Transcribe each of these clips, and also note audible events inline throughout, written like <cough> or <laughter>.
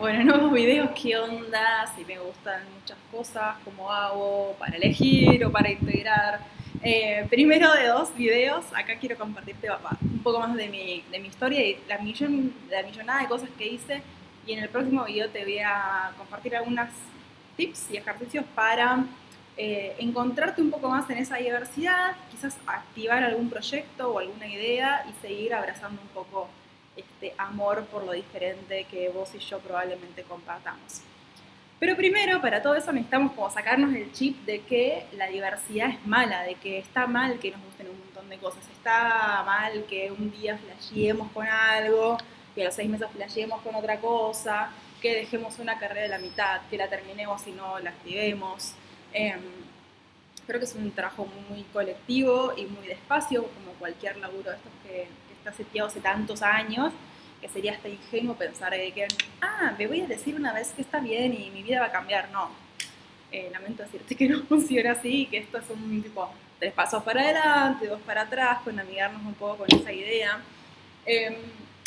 Bueno, <laughs> nuevos videos, ¿qué onda? Si me gustan muchas cosas, cómo hago para elegir o para integrar. Eh, primero de dos videos, acá quiero compartirte un poco más de mi, de mi historia y la, millón, la millonada de cosas que hice. Y en el próximo video te voy a compartir algunas tips y ejercicios para eh, encontrarte un poco más en esa diversidad, quizás activar algún proyecto o alguna idea y seguir abrazando un poco este amor por lo diferente que vos y yo probablemente compartamos. Pero primero, para todo eso necesitamos como sacarnos el chip de que la diversidad es mala, de que está mal que nos gusten un montón de cosas, está mal que un día flasheemos con algo, que a los seis meses flasheemos con otra cosa, que dejemos una carrera de la mitad, que la terminemos y no la activemos. Em, creo que es un trabajo muy colectivo y muy despacio, como cualquier laburo de estos que, está seteado hace tantos años, que sería hasta ingenuo pensar de que, ah, me voy a decir una vez que está bien y mi vida va a cambiar. No, eh, lamento decirte que <laughs> no funciona así, que esto es un tipo tres pasos para adelante, dos para atrás, con amigarnos un poco con esa idea. Eh,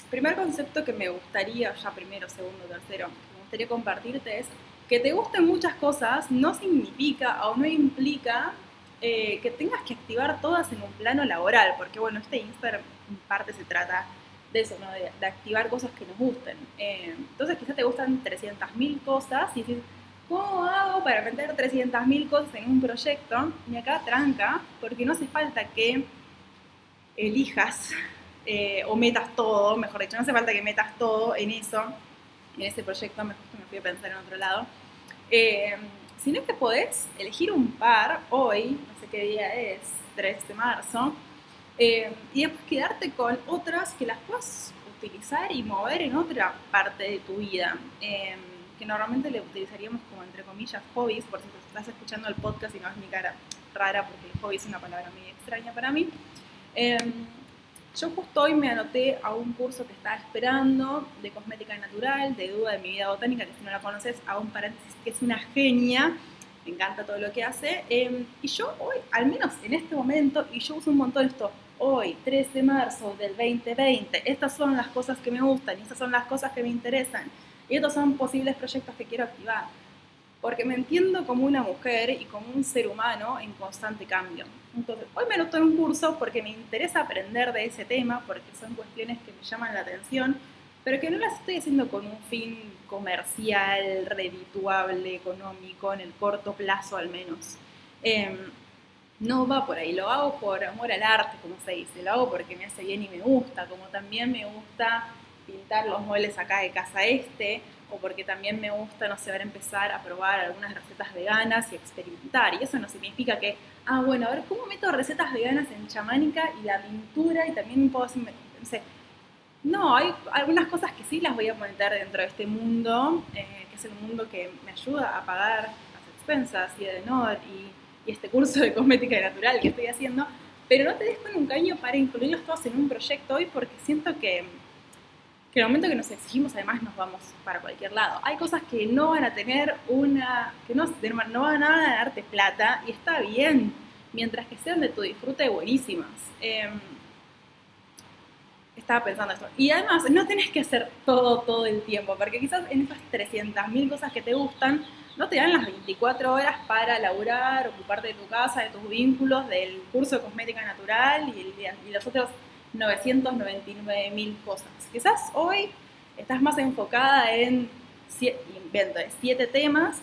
primer concepto que me gustaría, ya primero, segundo, tercero, que me gustaría compartirte es que te gusten muchas cosas no significa o no implica eh, que tengas que activar todas en un plano laboral, porque bueno, este Instagram parte se trata de eso, de, activar cosas que nos gusten. Eh, entonces quizás te gustan 300.000 cosas y dices, ¿cómo hago para meter 300.000 cosas en un proyecto? Y acá tranca, porque no hace falta que elijas eh, o metas todo, mejor dicho, no hace falta que metas todo en eso, en ese proyecto, que me fui a pensar en otro lado. Eh, sino que podés elegir un par hoy, no sé qué día es, 3 de marzo, eh, y después quedarte con otras que las puedas utilizar y mover en otra parte de tu vida, eh, que normalmente le utilizaríamos como entre comillas hobbies, por si estás escuchando el podcast y no es mi cara rara, porque el hobby es una palabra muy extraña para mí. Eh, yo justo hoy me anoté a un curso que estaba esperando de cosmética natural, de duda de mi vida botánica, que si no la conoces, hago un paréntesis, que es una genia, me encanta todo lo que hace. Em, y yo hoy, al menos en este momento, y yo uso un montón esto, hoy, 3 de marzo del 2020, estas son las cosas que me gustan, estas son las cosas que me interesan, y estos son posibles proyectos que quiero activar. Porque me entiendo como una mujer y como un ser humano en constante cambio entonces, hoy me anoto en un curso porque me interesa aprender de ese tema, porque son cuestiones que me llaman la atención, pero que no las estoy haciendo con un fin comercial, redituable, económico, en el corto plazo al menos. Em, no va por ahí, lo hago por amor al arte, como se dice, lo hago porque me hace bien y me gusta, como también me gusta pintar los muebles acá de casa este, o porque también me gusta, no sé, empezar a probar algunas recetas veganas y experimentar. Y eso no significa que, ah, bueno, a ver, ¿cómo meto recetas veganas en chamánica y la pintura y también puedo hacer, no sé. No, hay algunas cosas que sí las voy a meter dentro de este mundo, eh, que es el mundo que me ayuda a pagar las expensas y de honor y, y este curso de cosmética natural que estoy haciendo, pero no te des con un caño para incluirlos todos en un proyecto hoy porque siento que que en el momento que nos exigimos además nos vamos para cualquier lado. Hay cosas que no van a tener una, que no, no van a darte plata y está bien, mientras que sean de tu disfrute buenísimas. Em, estaba pensando esto. Y además, no tenés que hacer todo, todo el tiempo, porque quizás en esas 300.000 cosas que te gustan, no te dan las 24 horas para laburar, ocuparte de tu casa, de tus vínculos, del curso de cosmética natural y, y los otros 999 mil cosas. Quizás hoy estás más enfocada en, invento, siete temas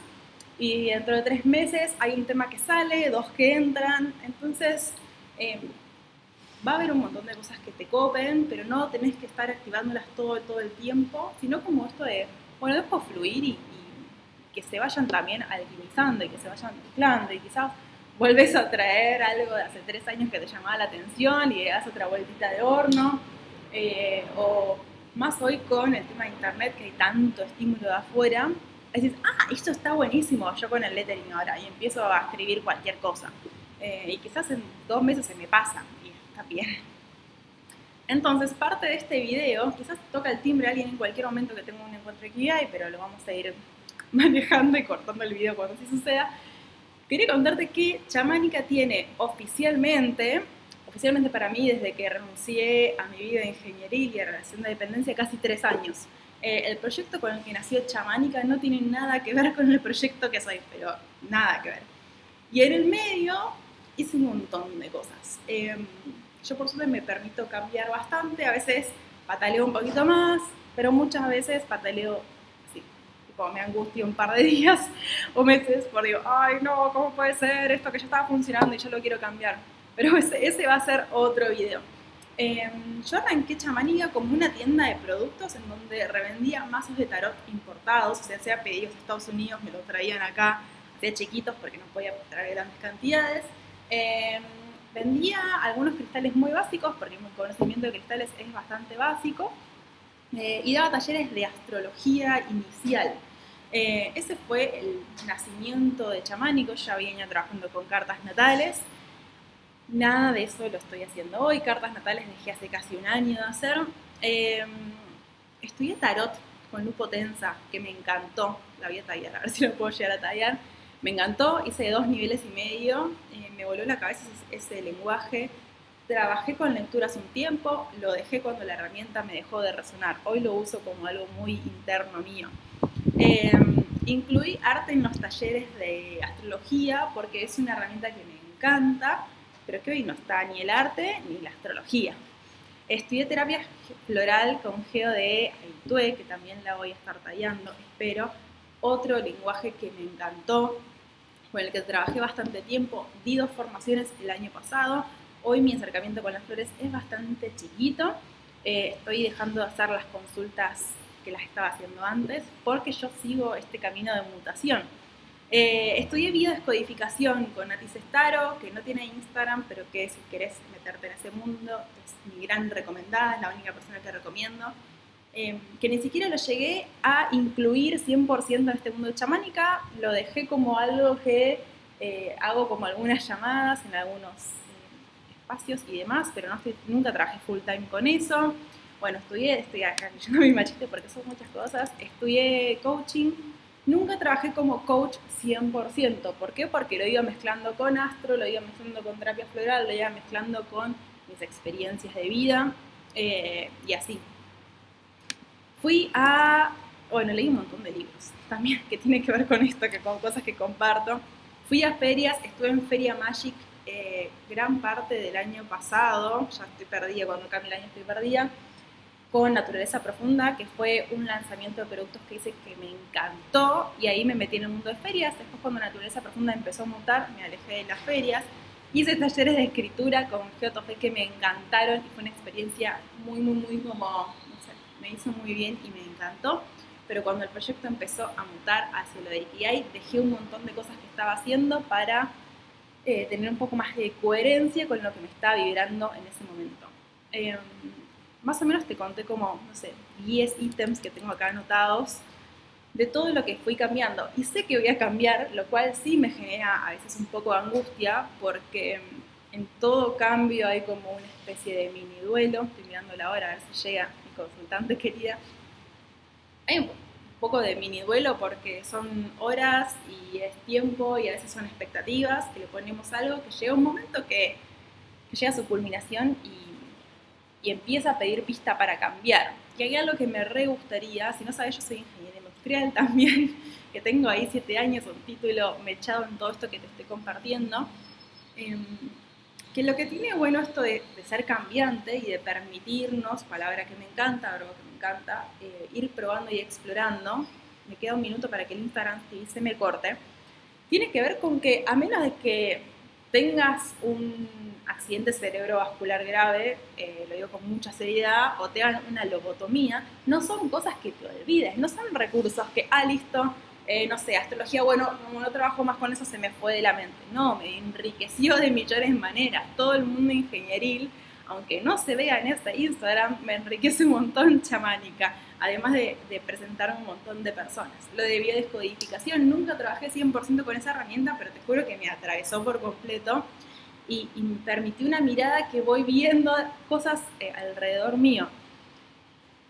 y dentro de tres meses hay un tema que sale, dos que entran, entonces em, va a haber un montón de cosas que te copen, pero no tenés que estar activándolas todo, todo el tiempo, sino como esto de, bueno, dejo fluir y, y que se vayan también alquimizando y que se vayan mezclando y quizás vuelves a traer algo de hace tres años que te llamaba la atención y das otra vueltita de horno. Eh, o más hoy con el tema de internet que hay tanto estímulo de afuera, dices, ah, esto está buenísimo, yo con el lettering ahora, y empiezo a escribir cualquier cosa. Eh, y quizás en dos meses se me pasa, y está bien. Entonces, parte de este video, quizás toca el timbre a alguien en cualquier momento que tenga un encuentro de KI, pero lo vamos a ir <laughs> manejando y cortando el video cuando así suceda. Quería contarte que Chamánica tiene oficialmente, oficialmente para mí desde que renuncié a mi vida de ingeniería y relación de dependencia, casi tres años. Eh, el proyecto con el que nació Chamánica no tiene nada que ver con el proyecto que soy, pero nada que ver. Y en el medio hice un montón de cosas. Em, yo por suerte me permito cambiar bastante, a veces pataleo un poquito más, pero muchas veces pataleo me angustio un par de <laughs> días o meses por digo, ay no, ¿cómo puede ser esto que ya estaba funcionando y yo lo quiero cambiar? Pero ese, ese va a ser otro video. Em, yo arranqué Chamanía como una tienda de productos en donde revendía mazos de tarot importados, o sea, sea pedidos de Estados Unidos, me lo traían acá, de chiquitos porque no podía traer grandes cantidades. Em, vendía algunos cristales muy básicos, porque mi conocimiento de cristales es bastante básico, eh, y daba talleres de astrología inicial. Eh, ese fue el nacimiento de Chamánico, ya venía trabajando con cartas natales. Nada de eso lo estoy haciendo hoy. Cartas natales dejé hace casi un año de hacer. Eh, estudié tarot con Lupo Tensa, que me encantó. La voy a tallar, a ver <laughs> si lo puedo llegar a tallar. Me encantó, hice dos niveles y medio. Eh, me voló la cabeza ese, lenguaje. Trabajé con lectura hace un tiempo, lo dejé cuando la herramienta me dejó de resonar. Hoy lo uso como algo muy interno mío. Eh, incluí arte en los talleres de astrología porque es una herramienta que me encanta pero que hoy no está ni el arte ni la astrología. Estudié terapia floral con Geo de Aitue, que también la voy a estar tallando, espero. Otro lenguaje que me encantó, con el que trabajé bastante tiempo, di dos formaciones el año pasado. Hoy mi acercamiento con las flores es bastante chiquito. Eh, estoy dejando de hacer las consultas que las estaba haciendo antes porque yo sigo este camino de mutación eh, estudié biodescodificación con Nati Sestaro, que no tiene Instagram, pero que si querés meterte en ese mundo, es mi gran recomendada, es la única persona que recomiendo. Eh, que ni siquiera lo llegué a incluir 100% en este mundo de chamánica, lo dejé como algo que eh, hago como algunas llamadas en algunos espacios y demás, pero no nunca trabajé full time con eso. Bueno, estudié, estoy acá leyendo <laughs> mi machiste porque son muchas cosas, estudié coaching, Nunca trabajé como coach 100%. ¿Por qué? Porque lo iba mezclando con astro, lo iba mezclando con terapia floral, lo iba mezclando con mis experiencias de vida eh, y así. Fui a, bueno, leí un montón de libros también <laughs> que tiene que ver con esto, que con cosas que comparto. Fui a ferias, estuve en Feria Magic eh, gran parte del año pasado, ya estoy perdida, cuando cambie el año estoy perdida con Naturaleza Profunda, que fue un lanzamiento de productos que hice que me encantó y ahí me metí en el mundo de ferias. Después cuando Naturaleza Profunda empezó a mutar, me alejé de las ferias. Hice talleres de escritura con Geotofe que me encantaron y fue una experiencia muy, muy, muy como, no sé, me hizo muy bien y me encantó. Pero cuando el proyecto empezó a mutar hacia lo de IKI, dejé un montón de cosas que estaba haciendo para eh, tener un poco más de coherencia con lo que me estaba vibrando en ese momento. Eh, más o menos te conté como, no sé, 10 ítems que tengo acá anotados de todo lo que fui cambiando. Y sé que voy a cambiar, lo cual sí me genera a veces un poco de angustia, porque en todo cambio hay como una especie de mini duelo. Estoy mirando la hora a ver si llega mi consultante querida. Hay un poco de mini duelo porque son horas y es tiempo y a veces son expectativas, que le ponemos algo que llega un momento que, que llega a su culminación y y empieza a pedir pista para cambiar. Y hay algo que me re gustaría, si no sabes, yo soy ingeniera industrial <laughs> también, que tengo ahí siete años, un título mechado en todo esto que te estoy compartiendo. Em, que lo que tiene bueno esto de, ser cambiante y de permitirnos, palabra que me encanta, algo que me encanta, eh, ir probando y explorando, me queda un minuto para que el Instagram se me corte, tiene que ver con que a menos de que tengas un accidente cerebrovascular grave, eh, lo digo con mucha seriedad, o te hagan una lobotomía, no son cosas que te olvides, no son recursos que, ah, listo, eh, no sé, astrología, bueno, como no trabajo más con eso, se me fue de la mente. No, me enriqueció de millones de maneras. Todo el mundo ingenieril, aunque no se vea en este Instagram, me enriquece un montón chamánica, además de, de presentar a un montón de personas. Lo de biodescodificación, nunca trabajé 100% con esa herramienta, pero te juro que me atravesó por completo y, me permitió una mirada que voy viendo cosas eh, alrededor mío.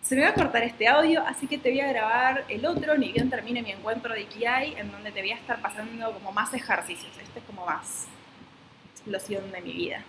Se me va a cortar este audio, así que te voy a grabar el otro, ni bien termine mi encuentro de Ikigai, en donde te voy a estar pasando como más ejercicios. Este es como más explosión de mi vida.